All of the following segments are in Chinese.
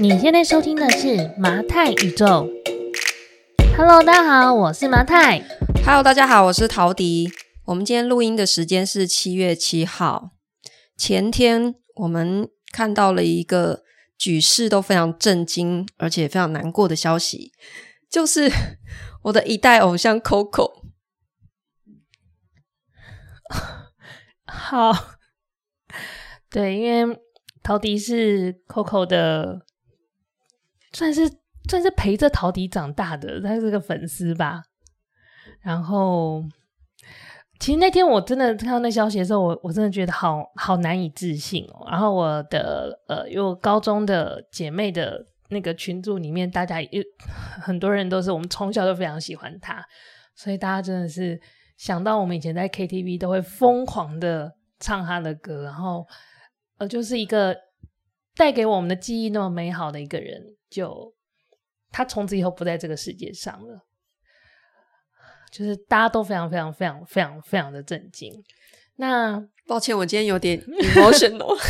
你现在收听的是麻太宇宙。Hello，大家好，我是麻太。Hello，大家好，我是陶迪。我们今天录音的时间是七月七号。前天我们看到了一个举世都非常震惊，而且非常难过的消息，就是 我的一代偶像 Coco。好，对，因为陶迪是 Coco 的，算是算是陪着陶迪长大的，他是个粉丝吧。然后，其实那天我真的看到那消息的时候，我我真的觉得好好难以置信哦。然后我的呃，有高中的姐妹的那个群组里面，大家也很多人都是我们从小都非常喜欢他，所以大家真的是。想到我们以前在 KTV 都会疯狂的唱他的歌，然后呃，就是一个带给我们的记忆那么美好的一个人，就他从此以后不在这个世界上了，就是大家都非常非常非常非常非常的震惊。那抱歉，我今天有点 emotional。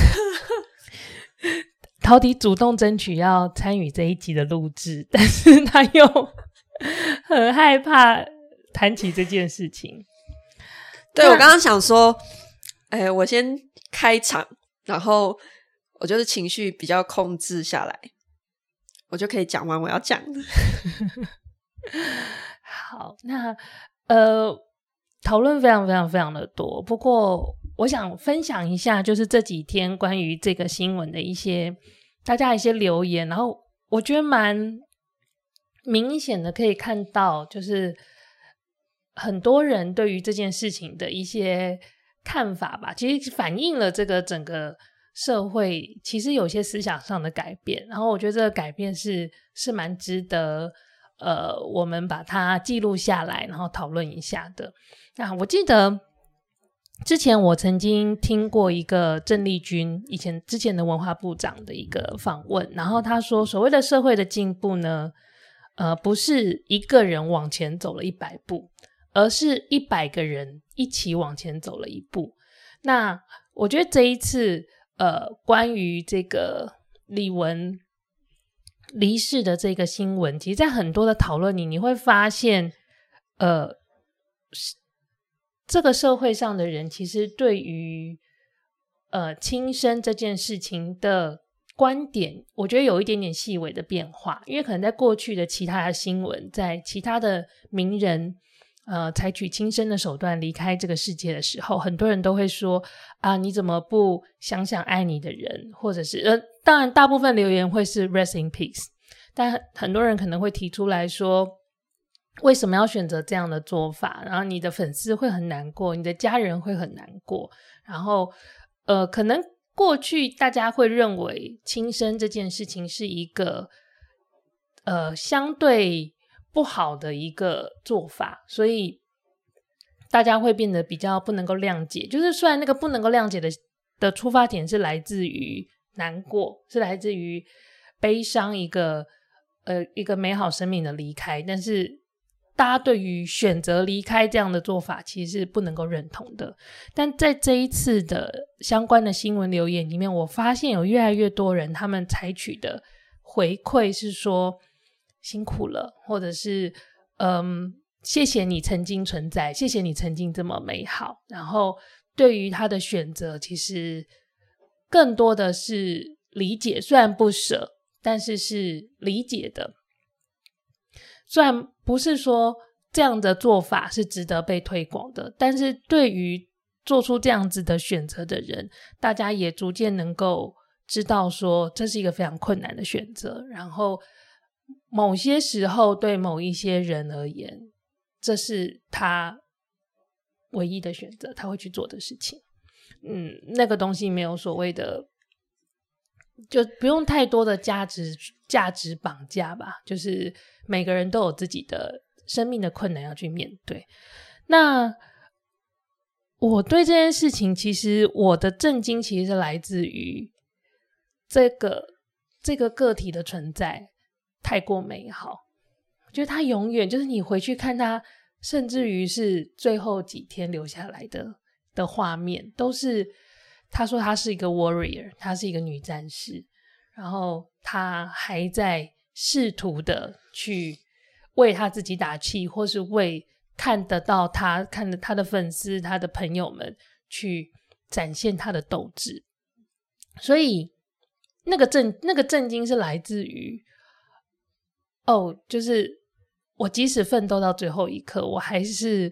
陶迪主动争取要参与这一集的录制，但是他又很害怕。谈起这件事情，对，我刚刚想说，哎，我先开场，然后我就是情绪比较控制下来，我就可以讲完我要讲的。好，那呃，讨论非常非常非常的多，不过我想分享一下，就是这几天关于这个新闻的一些大家一些留言，然后我觉得蛮明显的可以看到，就是。很多人对于这件事情的一些看法吧，其实反映了这个整个社会其实有些思想上的改变。然后我觉得这个改变是是蛮值得呃我们把它记录下来，然后讨论一下的。那我记得之前我曾经听过一个郑丽君以前之前的文化部长的一个访问，然后他说所谓的社会的进步呢，呃，不是一个人往前走了一百步。而是一百个人一起往前走了一步。那我觉得这一次，呃，关于这个李玟离世的这个新闻，其实，在很多的讨论里，你会发现，呃，这个社会上的人其实对于呃轻生这件事情的观点，我觉得有一点点细微的变化。因为可能在过去的其他的新闻，在其他的名人。呃，采取轻生的手段离开这个世界的时候，很多人都会说啊，你怎么不想想爱你的人？或者是呃，当然，大部分留言会是 rest in peace，但很多人可能会提出来说，为什么要选择这样的做法？然后你的粉丝会很难过，你的家人会很难过。然后呃，可能过去大家会认为轻生这件事情是一个呃相对。不好的一个做法，所以大家会变得比较不能够谅解。就是虽然那个不能够谅解的的出发点是来自于难过，是来自于悲伤一个呃一个美好生命的离开，但是大家对于选择离开这样的做法，其实是不能够认同的。但在这一次的相关的新闻留言里面，我发现有越来越多人他们采取的回馈是说。辛苦了，或者是嗯，谢谢你曾经存在，谢谢你曾经这么美好。然后对于他的选择，其实更多的是理解，虽然不舍，但是是理解的。虽然不是说这样的做法是值得被推广的，但是对于做出这样子的选择的人，大家也逐渐能够知道说，这是一个非常困难的选择。然后。某些时候，对某一些人而言，这是他唯一的选择，他会去做的事情。嗯，那个东西没有所谓的，就不用太多的价值价值绑架吧。就是每个人都有自己的生命的困难要去面对。那我对这件事情，其实我的震惊，其实是来自于这个这个个体的存在。太过美好，我觉得他永远就是你回去看他，甚至于是最后几天留下来的的画面，都是他说他是一个 warrior，她是一个女战士，然后他还在试图的去为他自己打气，或是为看得到他、看着他的粉丝、他的朋友们去展现他的斗志。所以那个震、那个震惊是来自于，哦，就是我即使奋斗到最后一刻，我还是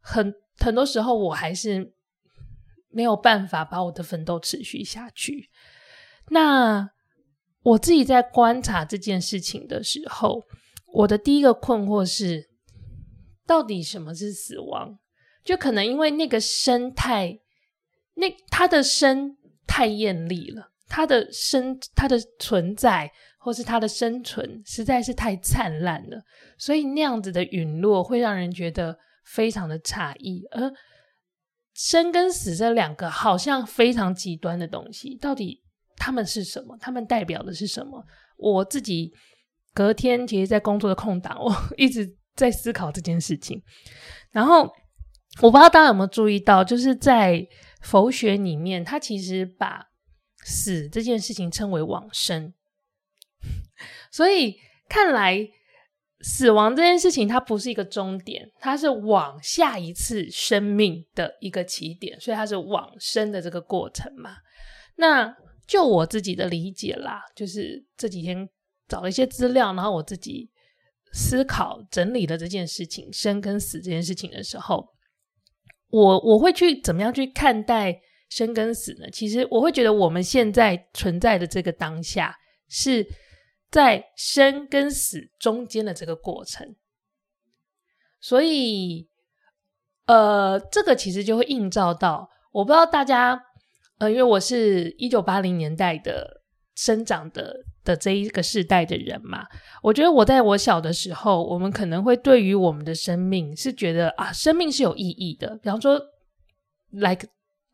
很很多时候我还是没有办法把我的奋斗持续下去。那我自己在观察这件事情的时候，我的第一个困惑是，到底什么是死亡？就可能因为那个生太，那他的生太艳丽了，他的生，他的存在，或是他的生存，实在是太灿烂了，所以那样子的陨落会让人觉得非常的诧异。而生跟死这两个好像非常极端的东西，到底？他们是什么？他们代表的是什么？我自己隔天其实，在工作的空档，我 一直在思考这件事情。然后，我不知道大家有没有注意到，就是在佛学里面，他其实把死这件事情称为往生。所以，看来死亡这件事情，它不是一个终点，它是往下一次生命的一个起点，所以它是往生的这个过程嘛。那就我自己的理解啦，就是这几天找了一些资料，然后我自己思考整理了这件事情，生跟死这件事情的时候，我我会去怎么样去看待生跟死呢？其实我会觉得我们现在存在的这个当下是在生跟死中间的这个过程，所以呃，这个其实就会映照到，我不知道大家。呃，因为我是一九八零年代的生长的的这一个世代的人嘛，我觉得我在我小的时候，我们可能会对于我们的生命是觉得啊，生命是有意义的。比方说，like，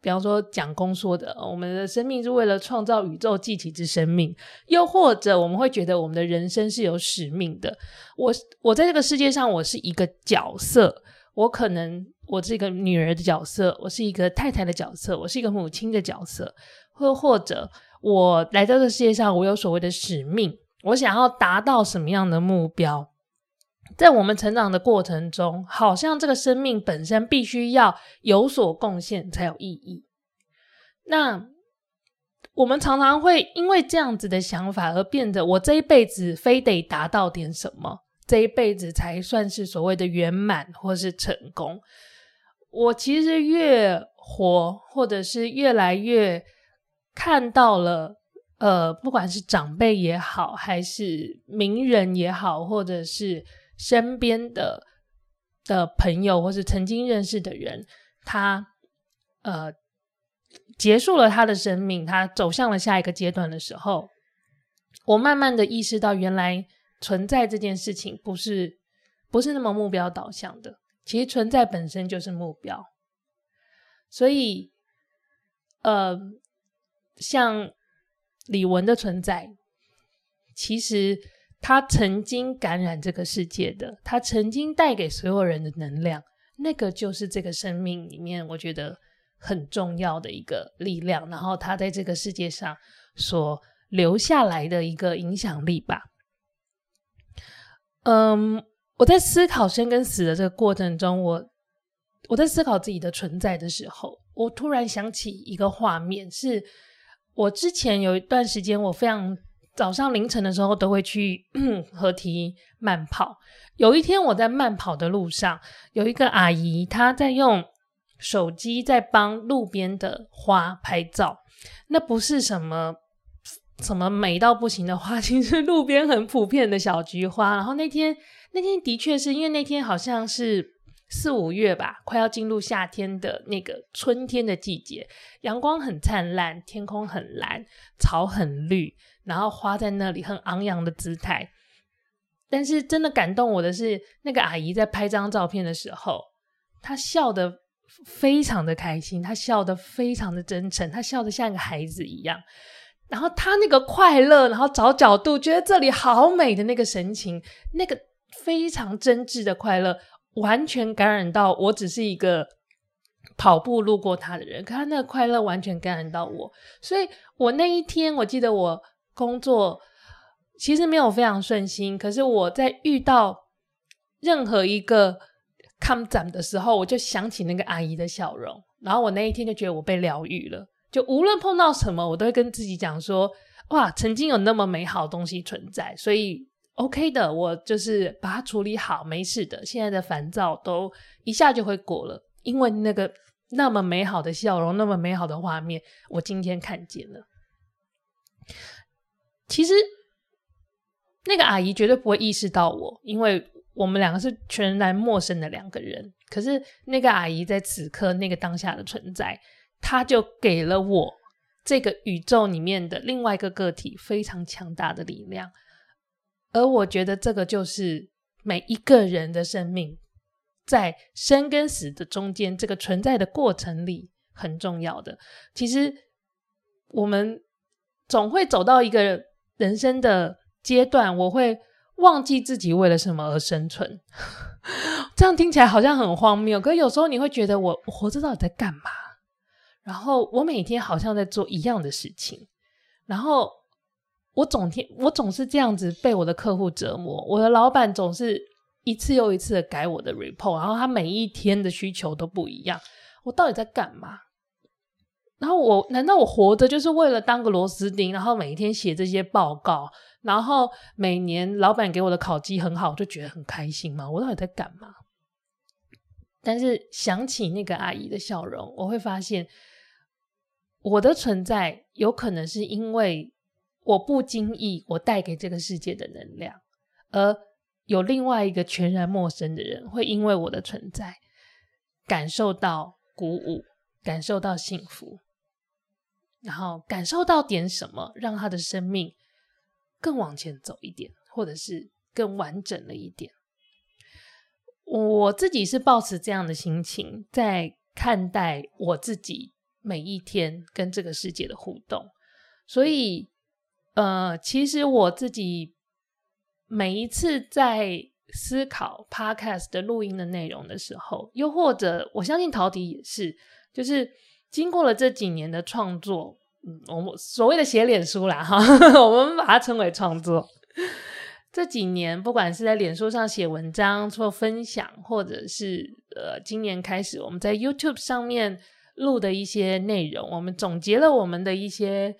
比方说蒋公说的，我们的生命是为了创造宇宙继起之生命，又或者我们会觉得我们的人生是有使命的。我我在这个世界上，我是一个角色，我可能。我是一个女儿的角色，我是一个太太的角色，我是一个母亲的角色，或或者我来到这世界上，我有所谓的使命，我想要达到什么样的目标？在我们成长的过程中，好像这个生命本身必须要有所贡献才有意义。那我们常常会因为这样子的想法而变得，我这一辈子非得达到点什么，这一辈子才算是所谓的圆满或是成功。我其实越活，或者是越来越看到了，呃，不管是长辈也好，还是名人也好，或者是身边的的朋友，或是曾经认识的人，他呃结束了他的生命，他走向了下一个阶段的时候，我慢慢的意识到，原来存在这件事情不是不是那么目标导向的。其实存在本身就是目标，所以，呃，像李玟的存在，其实他曾经感染这个世界的，他曾经带给所有人的能量，那个就是这个生命里面我觉得很重要的一个力量，然后他在这个世界上所留下来的一个影响力吧，嗯。我在思考生跟死的这个过程中，我我在思考自己的存在的时候，我突然想起一个画面，是我之前有一段时间，我非常早上凌晨的时候都会去 河堤慢跑。有一天我在慢跑的路上，有一个阿姨她在用手机在帮路边的花拍照，那不是什么什么美到不行的花，其实路边很普遍的小菊花。然后那天。那天的确是因为那天好像是四五月吧，快要进入夏天的那个春天的季节，阳光很灿烂，天空很蓝，草很绿，然后花在那里很昂扬的姿态。但是真的感动我的是，那个阿姨在拍张照片的时候，她笑得非常的开心，她笑得非常的真诚，她笑得像个孩子一样。然后她那个快乐，然后找角度，觉得这里好美的那个神情，那个。非常真挚的快乐，完全感染到我。只是一个跑步路过他的人，可他那个快乐完全感染到我。所以，我那一天，我记得我工作其实没有非常顺心，可是我在遇到任何一个看展的时候，我就想起那个阿姨的笑容，然后我那一天就觉得我被疗愈了。就无论碰到什么，我都会跟自己讲说：哇，曾经有那么美好东西存在，所以 OK 的，我就是把它处理好，没事的。现在的烦躁都一下就会过了，因为那个。那么美好的笑容，那么美好的画面，我今天看见了。其实那个阿姨绝对不会意识到我，因为我们两个是全然陌生的两个人。可是那个阿姨在此刻那个当下的存在，她就给了我这个宇宙里面的另外一个个体非常强大的力量。而我觉得这个就是每一个人的生命。在生跟死的中间，这个存在的过程里很重要的。其实我们总会走到一个人生的阶段，我会忘记自己为了什么而生存。这样听起来好像很荒谬，可有时候你会觉得我，我活着到底在干嘛？然后我每天好像在做一样的事情，然后我总天我总是这样子被我的客户折磨，我的老板总是。一次又一次的改我的 report，然后他每一天的需求都不一样，我到底在干嘛？然后我难道我活着就是为了当个螺丝钉，然后每一天写这些报告，然后每年老板给我的考绩很好，我就觉得很开心吗？我到底在干嘛？但是想起那个阿姨的笑容，我会发现我的存在有可能是因为我不经意我带给这个世界的能量，而。有另外一个全然陌生的人，会因为我的存在感受到鼓舞，感受到幸福，然后感受到点什么，让他的生命更往前走一点，或者是更完整了一点。我自己是抱持这样的心情在看待我自己每一天跟这个世界的互动，所以，呃，其实我自己。每一次在思考 Podcast 的录音的内容的时候，又或者我相信陶迪也是，就是经过了这几年的创作，嗯，我们所谓的写脸书啦，哈，我们把它称为创作。这几年，不管是在脸书上写文章做分享，或者是呃，今年开始我们在 YouTube 上面录的一些内容，我们总结了我们的一些。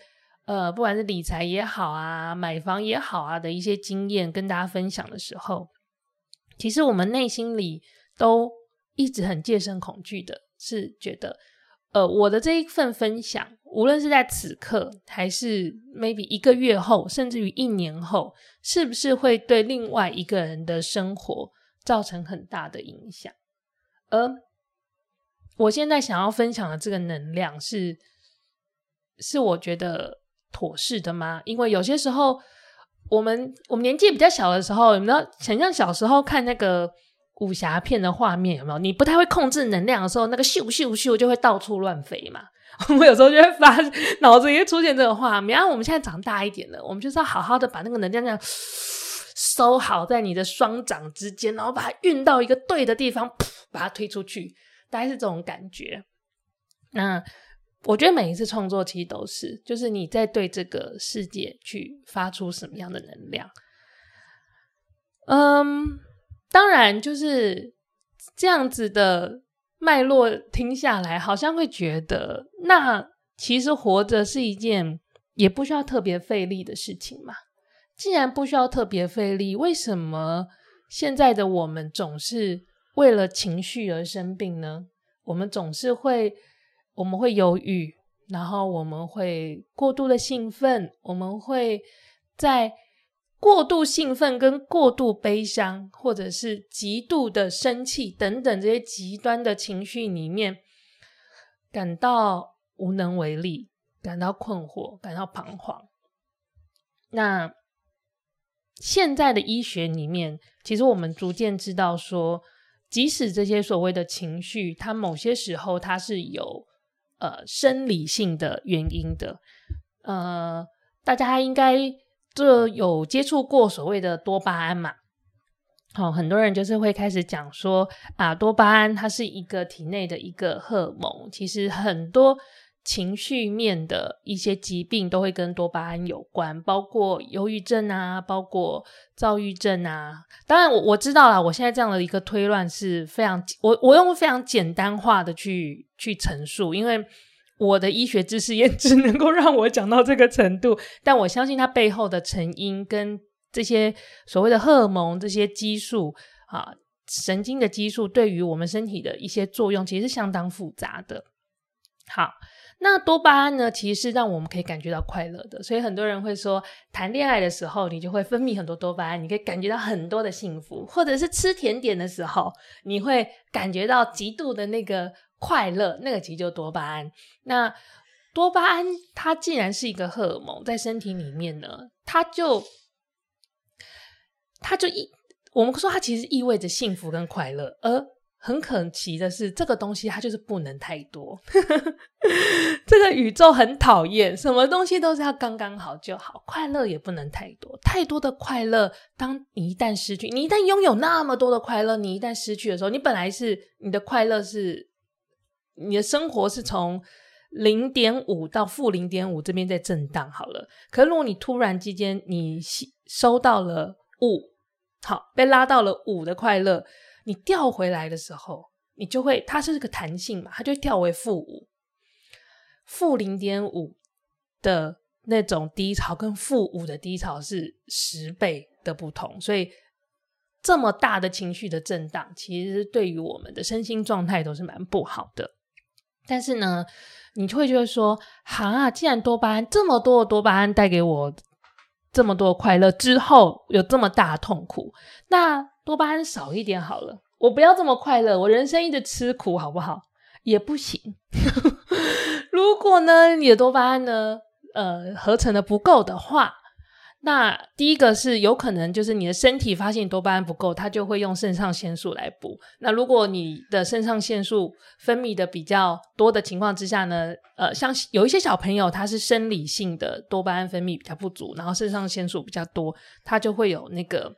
呃，不管是理财也好啊，买房也好啊的一些经验跟大家分享的时候，其实我们内心里都一直很戒慎恐惧的，是觉得，呃，我的这一份分享，无论是在此刻，还是 maybe 一个月后，甚至于一年后，是不是会对另外一个人的生活造成很大的影响？而我现在想要分享的这个能量是，是我觉得。妥适的吗？因为有些时候，我们我们年纪比较小的时候，有没有想象小时候看那个武侠片的画面？有没有？你不太会控制能量的时候，那个咻咻咻就会到处乱飞嘛。我们有时候就会发脑子里会出现这个画面。然后我们现在长大一点了，我们就是要好好的把那个能量这样收好在你的双掌之间，然后把它运到一个对的地方，噗，把它推出去，大概是这种感觉。那。我觉得每一次创作其实都是，就是你在对这个世界去发出什么样的能量。嗯，当然就是这样子的脉络听下来，好像会觉得，那其实活着是一件也不需要特别费力的事情嘛。既然不需要特别费力，为什么现在的我们总是为了情绪而生病呢？我们总是会。我们会犹豫，然后我们会过度的兴奋，我们会在过度兴奋跟过度悲伤，或者是极度的生气等等这些极端的情绪里面，感到无能为力，感到困惑，感到彷徨。那现在的医学里面，其实我们逐渐知道说，即使这些所谓的情绪，它某些时候它是有。呃，生理性的原因的，呃，大家应该就有接触过所谓的多巴胺嘛？好，很多人就是会开始讲说啊，多巴胺它是一个体内的一个荷尔蒙，其实很多情绪面的一些疾病都会跟多巴胺有关，包括忧郁症啊，包括躁郁症啊。当然我，我知道啦，我现在这样的一个推论是非常，我我用非常简单化的去去陈述，因为我的医学知识也 只能够让我讲到这个程度。但我相信它背后的成因跟这些所谓的荷尔蒙、这些激素啊、神经的激素对于我们身体的一些作用，其实是相当复杂的。好。那多巴胺呢，其实是让我们可以感觉到快乐的，所以很多人会说，谈恋爱的时候，你就会分泌很多多巴胺，你可以感觉到很多的幸福，或者是吃甜点的时候，你会感觉到极度的那个快乐，那个其实就多巴胺。那多巴胺它既然是一个荷尔蒙，在身体里面呢，它就它就意，我们说它其实意味着幸福跟快乐，而。很可惜的是，这个东西它就是不能太多。这个宇宙很讨厌，什么东西都是要刚刚好就好。快乐也不能太多，太多的快乐，当你一旦失去，你一旦拥有那么多的快乐，你一旦失去的时候，你本来是你的快乐是，你的生活是从零点五到负零点五这边在震荡好了。可如果你突然之间你收到了五，好，被拉到了五的快乐。你掉回来的时候，你就会，它是个弹性嘛，它就会掉为负五，负零点五的那种低潮，跟负五的低潮是十倍的不同，所以这么大的情绪的震荡，其实对于我们的身心状态都是蛮不好的。但是呢，你会觉得说，哈，既然多巴胺这么多的多巴胺带给我这么多快乐之后，有这么大的痛苦，那。多巴胺少一点好了，我不要这么快乐，我人生一直吃苦好不好？也不行。如果呢，你的多巴胺呢，呃，合成的不够的话，那第一个是有可能就是你的身体发现多巴胺不够，它就会用肾上腺素来补。那如果你的肾上腺素分泌的比较多的情况之下呢，呃，像有一些小朋友他是生理性的多巴胺分泌比较不足，然后肾上腺素比较多，他就会有那个。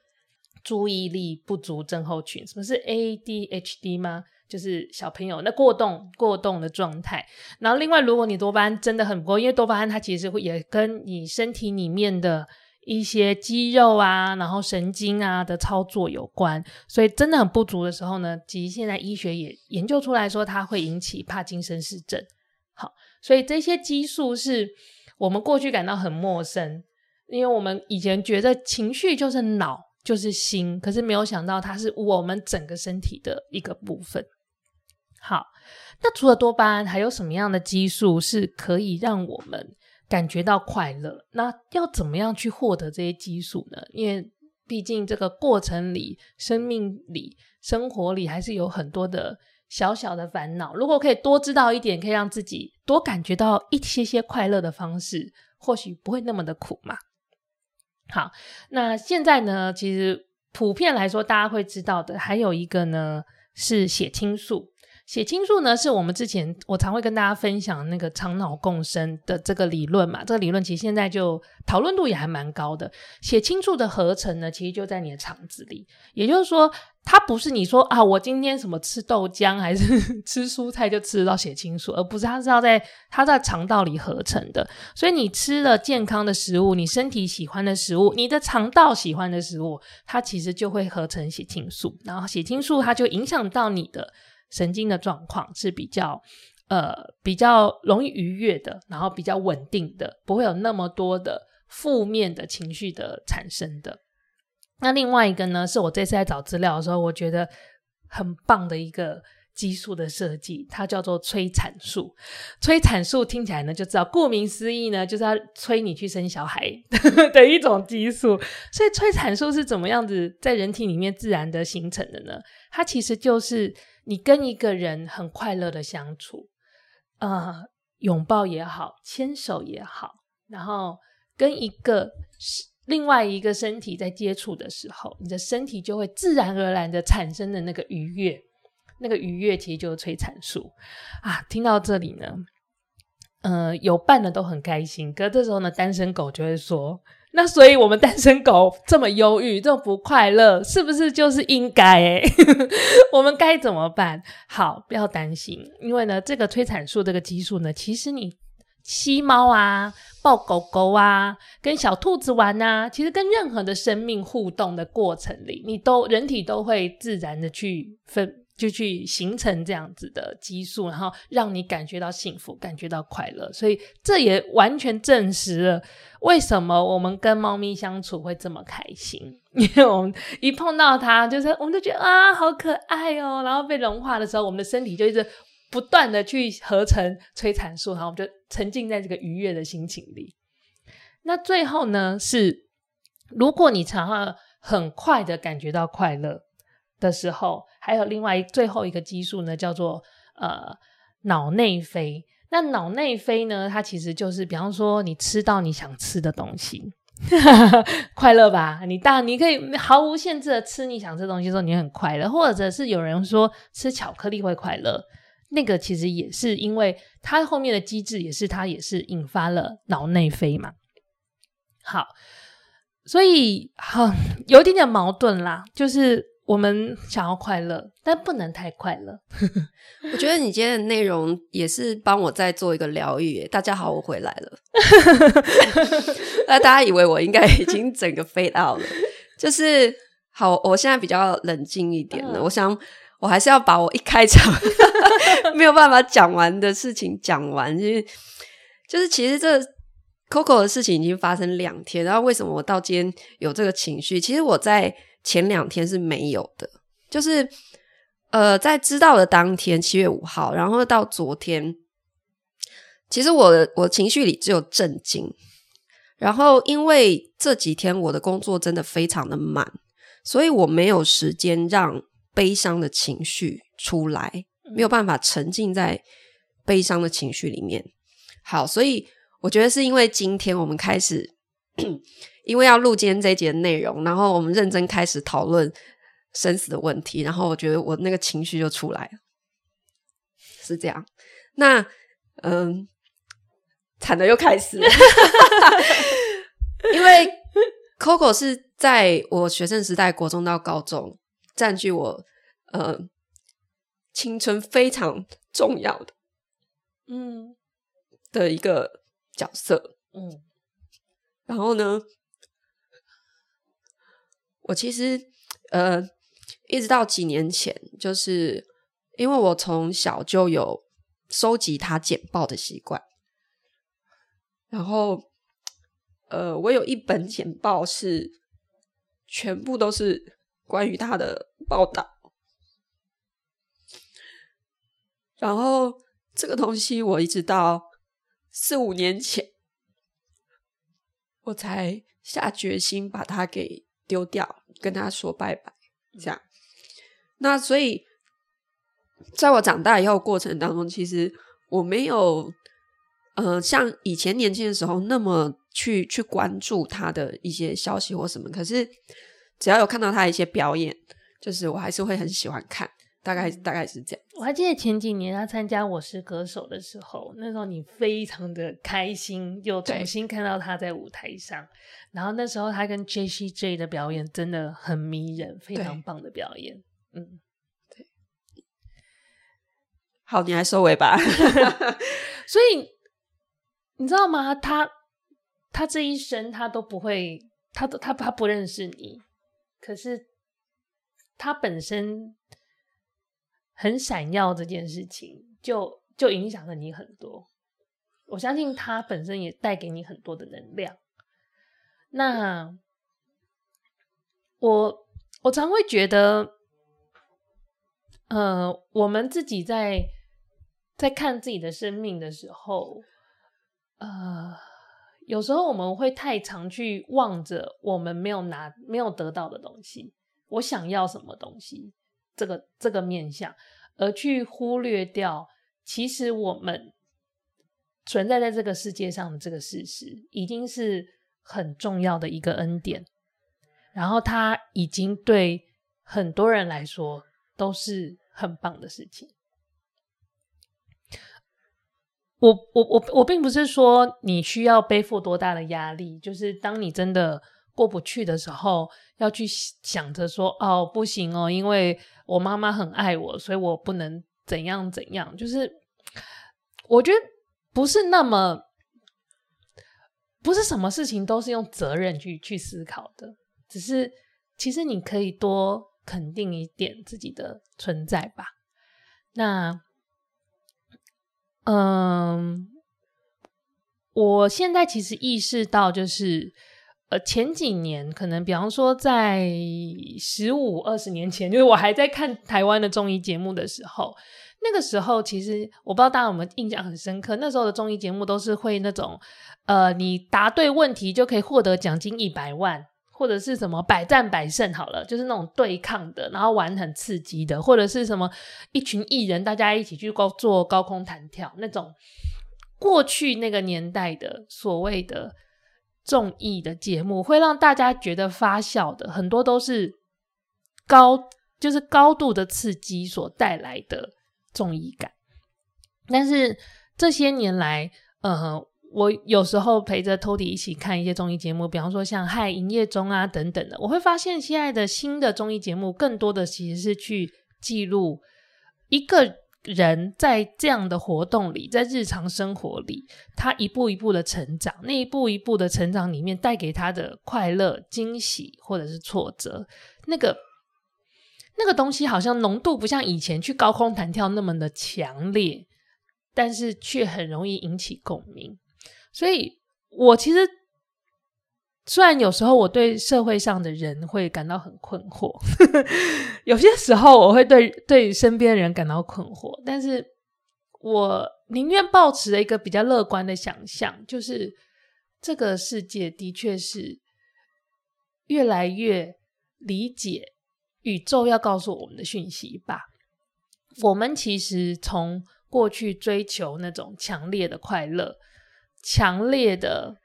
注意力不足症候群，什么是 ADHD 吗？就是小朋友那过动过动的状态。然后另外，如果你多巴胺真的很不够，因为多巴胺它其实会也跟你身体里面的一些肌肉啊，然后神经啊的操作有关，所以真的很不足的时候呢，其实现在医学也研究出来说，它会引起帕金森氏症。好，所以这些激素是我们过去感到很陌生，因为我们以前觉得情绪就是脑。就是心，可是没有想到它是我们整个身体的一个部分。好，那除了多巴胺，还有什么样的激素是可以让我们感觉到快乐？那要怎么样去获得这些激素呢？因为毕竟这个过程里、生命里、生活里还是有很多的小小的烦恼。如果可以多知道一点，可以让自己多感觉到一些些快乐的方式，或许不会那么的苦嘛。好，那现在呢，其实普遍来说，大家会知道的，还有一个呢是血清素。血清素呢，是我们之前我常会跟大家分享那个肠脑共生的这个理论嘛。这个理论其实现在就讨论度也还蛮高的。血清素的合成呢，其实就在你的肠子里。也就是说，它不是你说啊，我今天什么吃豆浆还是 吃蔬菜就吃得到血清素，而不是它是要在它在肠道里合成的。所以你吃了健康的食物，你身体喜欢的食物，你的肠道喜欢的食物，它其实就会合成血清素。然后血清素它就影响到你的。神经的状况是比较，呃，比较容易愉悦的，然后比较稳定的，不会有那么多的负面的情绪的产生的。那另外一个呢，是我这次在找资料的时候，我觉得很棒的一个激素的设计，它叫做催产素。催产素听起来呢，就知道顾名思义呢，就是要催你去生小孩 的一种激素。所以催产素是怎么样子在人体里面自然的形成的呢？它其实就是。你跟一个人很快乐的相处，呃，拥抱也好，牵手也好，然后跟一个另外一个身体在接触的时候，你的身体就会自然而然的产生的那个愉悦，那个愉悦其实就是催产素啊。听到这里呢，呃，有伴的都很开心，可这时候呢，单身狗就会说。那所以我们单身狗这么忧郁，这么不快乐，是不是就是应该？我们该怎么办？好，不要担心，因为呢，这个催产素这个激素呢，其实你吸猫啊、抱狗狗啊、跟小兔子玩啊，其实跟任何的生命互动的过程里，你都人体都会自然的去分。就去形成这样子的激素，然后让你感觉到幸福，感觉到快乐。所以这也完全证实了为什么我们跟猫咪相处会这么开心。因为我们一碰到它，就是我们就觉得啊，好可爱哦。然后被融化的时候，我们的身体就一直不断的去合成催产素，然后我们就沉浸在这个愉悦的心情里。那最后呢，是如果你常常很快的感觉到快乐的时候。还有另外最后一个激素呢，叫做呃脑内啡。那脑内啡呢，它其实就是，比方说你吃到你想吃的东西，快乐吧？你当你可以毫无限制的吃你想吃东西的时候，你很快乐。或者是有人说吃巧克力会快乐，那个其实也是因为它后面的机制也是它也是引发了脑内啡嘛。好，所以好有一点点矛盾啦，就是。我们想要快乐，但不能太快乐。我觉得你今天的内容也是帮我再做一个疗愈。大家好，我回来了。那大家以为我应该已经整个 fade out 了，就是好，我现在比较冷静一点了。嗯、我想，我还是要把我一开场 没有办法讲完的事情讲完。就是，就是其实这 Coco 的事情已经发生两天，然后为什么我到今天有这个情绪？其实我在。前两天是没有的，就是呃，在知道的当天，七月五号，然后到昨天，其实我的我情绪里只有震惊。然后因为这几天我的工作真的非常的满，所以我没有时间让悲伤的情绪出来，没有办法沉浸在悲伤的情绪里面。好，所以我觉得是因为今天我们开始。因为要录今天这一集的内容，然后我们认真开始讨论生死的问题，然后我觉得我那个情绪就出来了，是这样。那嗯，惨的又开始了，因为 Coco 是在我学生时代，国中到高中，占据我呃青春非常重要的嗯的一个角色，嗯，然后呢？我其实，呃，一直到几年前，就是因为我从小就有收集他简报的习惯，然后，呃，我有一本简报是全部都是关于他的报道，然后这个东西我一直到四五年前，我才下决心把它给。丢掉，跟他说拜拜，这样。那所以，在我长大以后过程当中，其实我没有，呃，像以前年轻的时候那么去去关注他的一些消息或什么。可是，只要有看到他一些表演，就是我还是会很喜欢看。大概大概是这样。我还记得前几年他参加《我是歌手》的时候，那时候你非常的开心，又重新看到他在舞台上。然后那时候他跟 Jessie J 的表演真的很迷人，非常棒的表演。嗯，对。好，你来收尾吧。所以你知道吗？他他这一生他都不会，他都他他不认识你，可是他本身。很闪耀这件事情，就就影响了你很多。我相信他本身也带给你很多的能量。那我我常会觉得，呃，我们自己在在看自己的生命的时候，呃，有时候我们会太常去望着我们没有拿、没有得到的东西。我想要什么东西？这个这个面向，而去忽略掉，其实我们存在在这个世界上的这个事实，已经是很重要的一个恩典。然后，它已经对很多人来说都是很棒的事情。我我我我并不是说你需要背负多大的压力，就是当你真的过不去的时候，要去想着说哦不行哦，因为我妈妈很爱我，所以我不能怎样怎样。就是我觉得不是那么，不是什么事情都是用责任去去思考的，只是其实你可以多肯定一点自己的存在吧。那。嗯，我现在其实意识到，就是呃，前几年可能，比方说在十五二十年前，就是我还在看台湾的综艺节目的时候，那个时候其实我不知道大家有没有印象很深刻，那时候的综艺节目都是会那种，呃，你答对问题就可以获得奖金一百万。或者是什么百战百胜好了，就是那种对抗的，然后玩很刺激的，或者是什么一群艺人大家一起去高做高空弹跳那种，过去那个年代的所谓的综艺的节目，会让大家觉得发笑的，很多都是高就是高度的刺激所带来的综艺感。但是这些年来，呃。我有时候陪着 Tody 一起看一些综艺节目，比方说像《嗨营业中》啊等等的，我会发现现在的新的综艺节目更多的其实是去记录一个人在这样的活动里，在日常生活里，他一步一步的成长，那一步一步的成长里面带给他的快乐、惊喜或者是挫折，那个那个东西好像浓度不像以前去高空弹跳那么的强烈，但是却很容易引起共鸣。所以，我其实虽然有时候我对社会上的人会感到很困惑，有些时候我会对对身边的人感到困惑，但是我宁愿保持一个比较乐观的想象，就是这个世界的确是越来越理解宇宙要告诉我们的讯息吧。我们其实从过去追求那种强烈的快乐。强烈的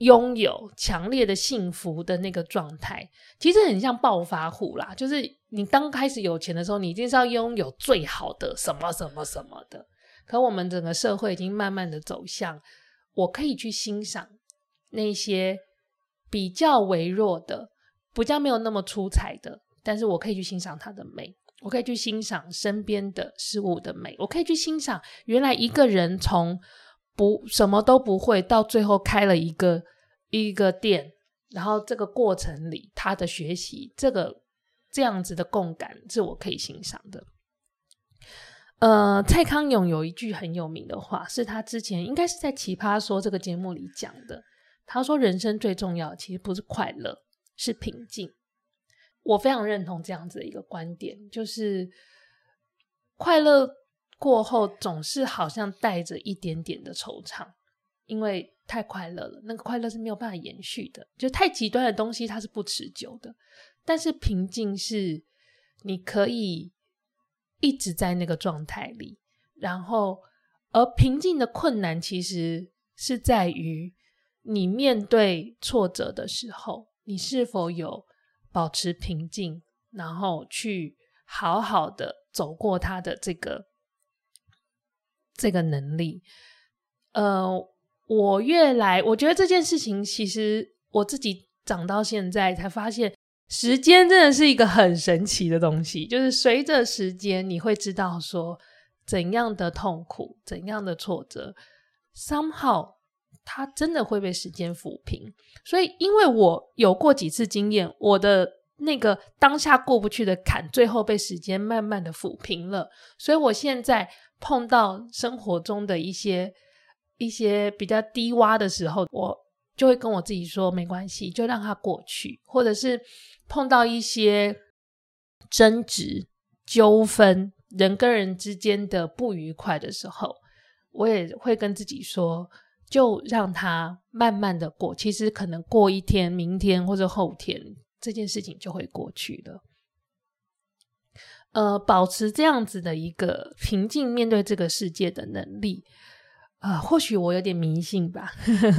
拥有，强烈的幸福的那个状态，其实很像暴发户啦。就是你刚开始有钱的时候，你一定是要拥有最好的什么什么什么的。可我们整个社会已经慢慢的走向，我可以去欣赏那些比较微弱的、比较没有那么出彩的，但是我可以去欣赏它的美，我可以去欣赏身边的事物的美，我可以去欣赏原来一个人从。不，什么都不会，到最后开了一个一个店，然后这个过程里，他的学习，这个这样子的共感是我可以欣赏的。呃，蔡康永有一句很有名的话，是他之前应该是在《奇葩说》这个节目里讲的。他说：“人生最重要其实不是快乐，是平静。”我非常认同这样子的一个观点，就是快乐。过后总是好像带着一点点的惆怅，因为太快乐了，那个快乐是没有办法延续的。就太极端的东西，它是不持久的。但是平静是你可以一直在那个状态里，然后而平静的困难其实是在于你面对挫折的时候，你是否有保持平静，然后去好好的走过它的这个。这个能力，呃，我越来，我觉得这件事情，其实我自己长到现在才发现，时间真的是一个很神奇的东西。就是随着时间，你会知道说，怎样的痛苦，怎样的挫折，somehow 它真的会被时间抚平。所以，因为我有过几次经验，我的那个当下过不去的坎，最后被时间慢慢的抚平了。所以我现在。碰到生活中的一些一些比较低洼的时候，我就会跟我自己说没关系，就让它过去。或者是碰到一些争执、纠纷、人跟人之间的不愉快的时候，我也会跟自己说，就让它慢慢的过。其实可能过一天、明天或者后天，这件事情就会过去了。呃，保持这样子的一个平静面对这个世界的能力，呃，或许我有点迷信吧。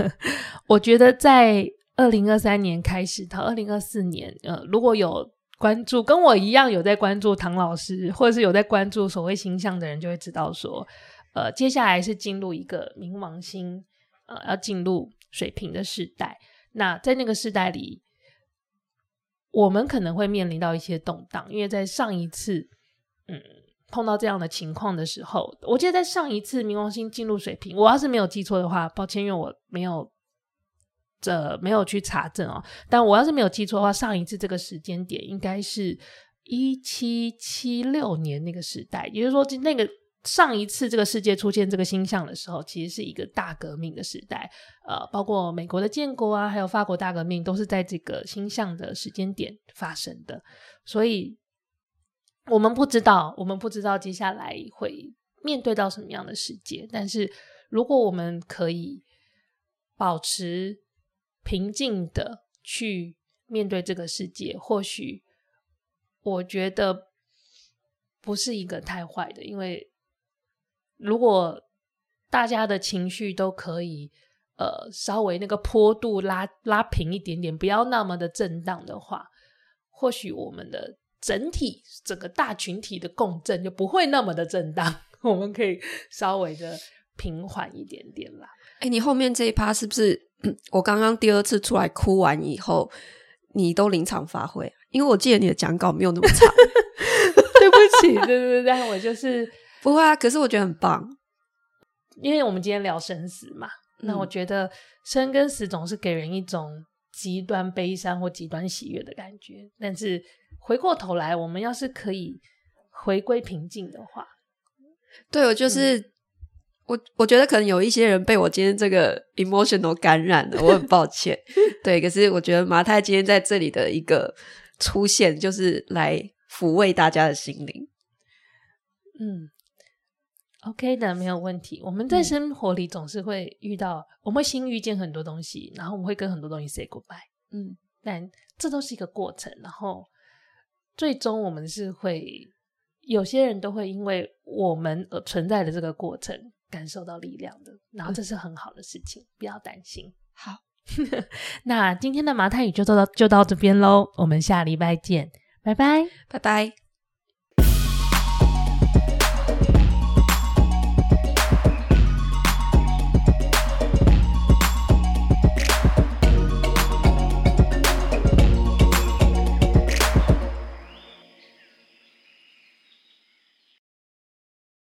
我觉得在二零二三年开始到二零二四年，呃，如果有关注跟我一样有在关注唐老师，或者是有在关注所谓星象的人，就会知道说，呃，接下来是进入一个冥王星，呃，要进入水瓶的时代。那在那个时代里，我们可能会面临到一些动荡，因为在上一次，嗯，碰到这样的情况的时候，我记得在上一次冥王星进入水瓶，我要是没有记错的话，抱歉，因为我没有这没有去查证哦。但我要是没有记错的话，上一次这个时间点应该是一七七六年那个时代，也就是说，那个。上一次这个世界出现这个星象的时候，其实是一个大革命的时代，呃，包括美国的建国啊，还有法国大革命，都是在这个星象的时间点发生的。所以，我们不知道，我们不知道接下来会面对到什么样的世界。但是，如果我们可以保持平静的去面对这个世界，或许我觉得不是一个太坏的，因为。如果大家的情绪都可以呃稍微那个坡度拉拉平一点点，不要那么的震荡的话，或许我们的整体整个大群体的共振就不会那么的震荡，我们可以稍微的平缓一点点啦。哎、欸，你后面这一趴是不是我刚刚第二次出来哭完以后，你都临场发挥？因为我记得你的讲稿没有那么长。对不起，对对对，但我就是。不会啊，可是我觉得很棒，因为我们今天聊生死嘛。嗯、那我觉得生跟死总是给人一种极端悲伤或极端喜悦的感觉。但是回过头来，我们要是可以回归平静的话，对，我就是、嗯、我，我觉得可能有一些人被我今天这个 emotional 感染了，我很抱歉。对，可是我觉得麻太今天在这里的一个出现，就是来抚慰大家的心灵。嗯。OK 的，没有问题。我们在生活里总是会遇到，嗯、我们会新遇见很多东西，然后我们会跟很多东西 say goodbye。嗯，但这都是一个过程，然后最终我们是会，有些人都会因为我们而存在的这个过程感受到力量的，然后这是很好的事情，嗯、不要担心。好，那今天的麻太语就到就到这边喽，我们下礼拜见，拜拜，拜拜。